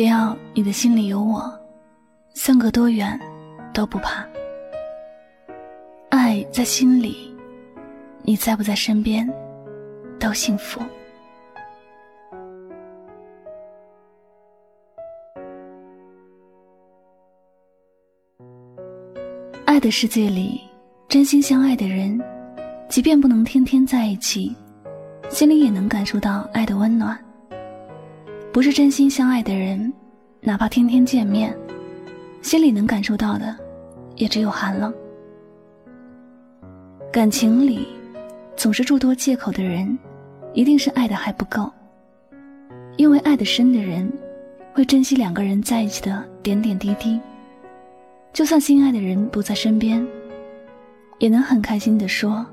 只要你的心里有我，相隔多远都不怕。爱在心里，你在不在身边都幸福。爱的世界里，真心相爱的人，即便不能天天在一起，心里也能感受到爱的温暖。不是真心相爱的人，哪怕天天见面，心里能感受到的，也只有寒冷。感情里，总是诸多借口的人，一定是爱的还不够。因为爱的深的人，会珍惜两个人在一起的点点滴滴。就算心爱的人不在身边，也能很开心的说，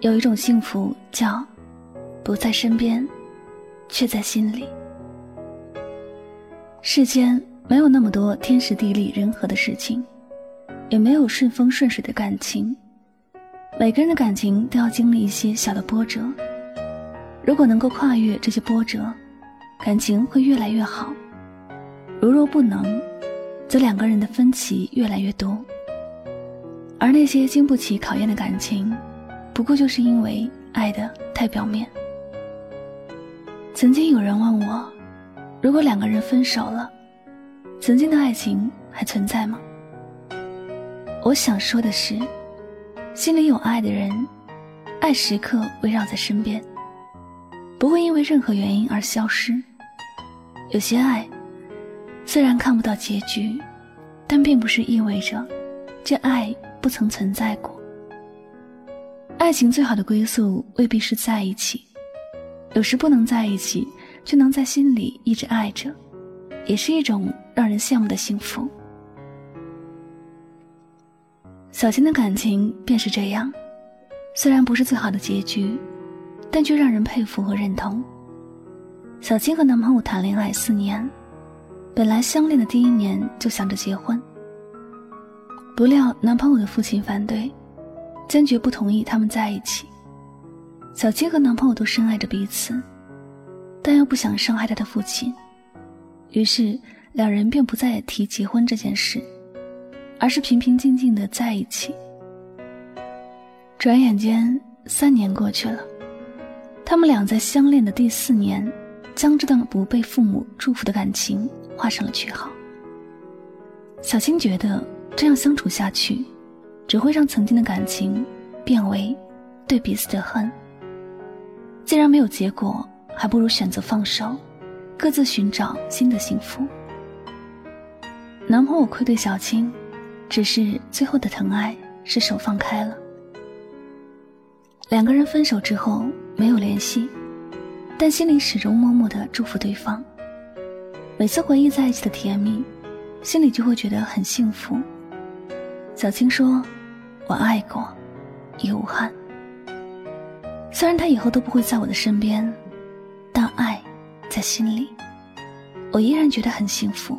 有一种幸福叫，不在身边，却在心里。世间没有那么多天时地利人和的事情，也没有顺风顺水的感情。每个人的感情都要经历一些小的波折。如果能够跨越这些波折，感情会越来越好；如若不能，则两个人的分歧越来越多。而那些经不起考验的感情，不过就是因为爱的太表面。曾经有人问我。如果两个人分手了，曾经的爱情还存在吗？我想说的是，心里有爱的人，爱时刻围绕在身边，不会因为任何原因而消失。有些爱，虽然看不到结局，但并不是意味着这爱不曾存在过。爱情最好的归宿未必是在一起，有时不能在一起。却能在心里一直爱着，也是一种让人羡慕的幸福。小青的感情便是这样，虽然不是最好的结局，但却让人佩服和认同。小青和男朋友谈恋爱四年，本来相恋的第一年就想着结婚，不料男朋友的父亲反对，坚决不同意他们在一起。小青和男朋友都深爱着彼此。但又不想伤害他的父亲，于是两人便不再提结婚这件事，而是平平静静的在一起。转眼间三年过去了，他们俩在相恋的第四年，将这段不被父母祝福的感情画上了句号。小青觉得这样相处下去，只会让曾经的感情变为对彼此的恨。既然没有结果。还不如选择放手，各自寻找新的幸福。男朋友愧对小青，只是最后的疼爱是手放开了。两个人分手之后没有联系，但心里始终默默的祝福对方。每次回忆在一起的甜蜜，心里就会觉得很幸福。小青说：“我爱过，也无憾。虽然他以后都不会在我的身边。”在心里，我依然觉得很幸福。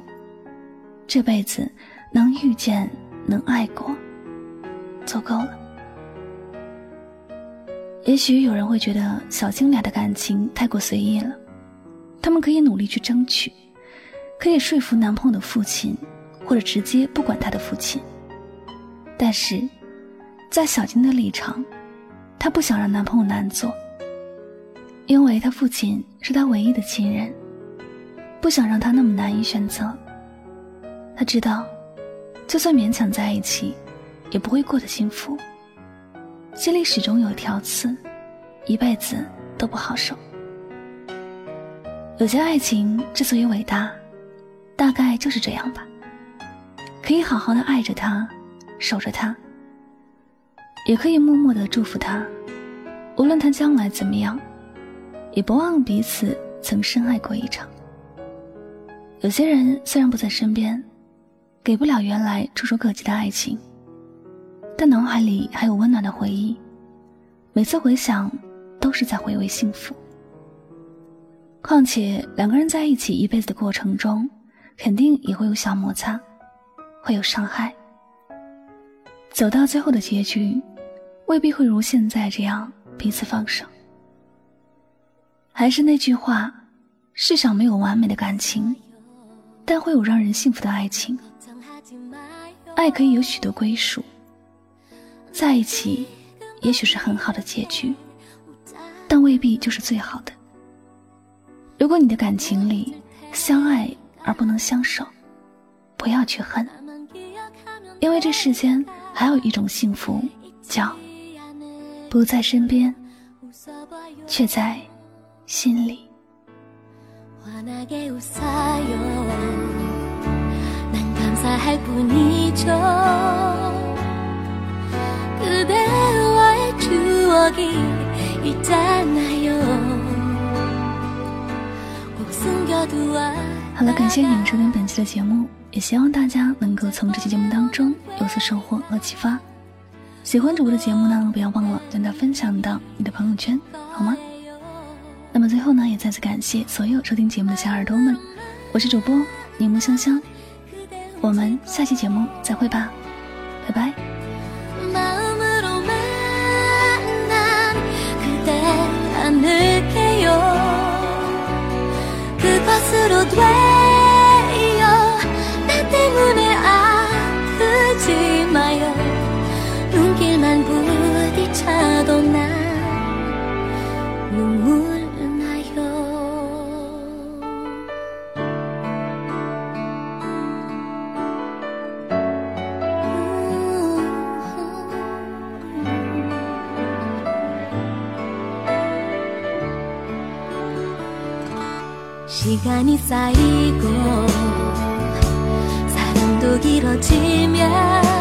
这辈子能遇见，能爱过，足够了。也许有人会觉得小金俩的感情太过随意了，他们可以努力去争取，可以说服男朋友的父亲，或者直接不管他的父亲。但是，在小金的立场，她不想让男朋友难做。因为他父亲是他唯一的亲人，不想让他那么难以选择。他知道，就算勉强在一起，也不会过得幸福。心里始终有一条刺，一辈子都不好受。有些爱情之所以伟大，大概就是这样吧。可以好好的爱着他，守着他，也可以默默的祝福他，无论他将来怎么样，也不忘彼此曾深爱过一场。有些人虽然不在身边，给不了原来触手可及的爱情，但脑海里还有温暖的回忆，每次回想，都是在回味幸福。况且两个人在一起一辈子的过程中，肯定也会有小摩擦。会有伤害，走到最后的结局，未必会如现在这样彼此放手。还是那句话，世上没有完美的感情，但会有让人幸福的爱情。爱可以有许多归属，在一起也许是很好的结局，但未必就是最好的。如果你的感情里相爱而不能相守，不要去恨。因为这世间还有一种幸福，叫不在身边，却在心里。好了，感谢你们收听本期的节目。也希望大家能够从这期节目当中有所收获和启发。喜欢主播的节目呢，不要忘了将它分享到你的朋友圈，好吗？那么最后呢，也再次感谢所有收听节目的小耳朵们，我是主播柠檬香香，我们下期节目再会吧，拜拜。 시간이 쌓이고 사랑도 길어지면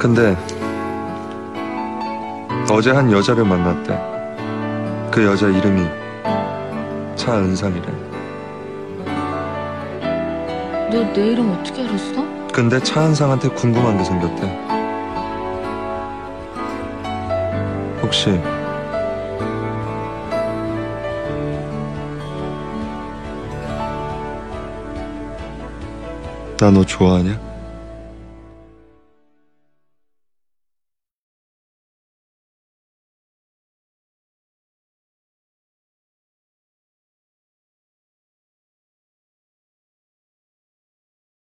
근데 어제 한 여자를 만났대. 그 여자 이름이 차은상이래. 너 내 이름 어떻게 알았어? 근데 차은상한테 궁금한 게 생겼대. 혹시 나 너 좋아하냐?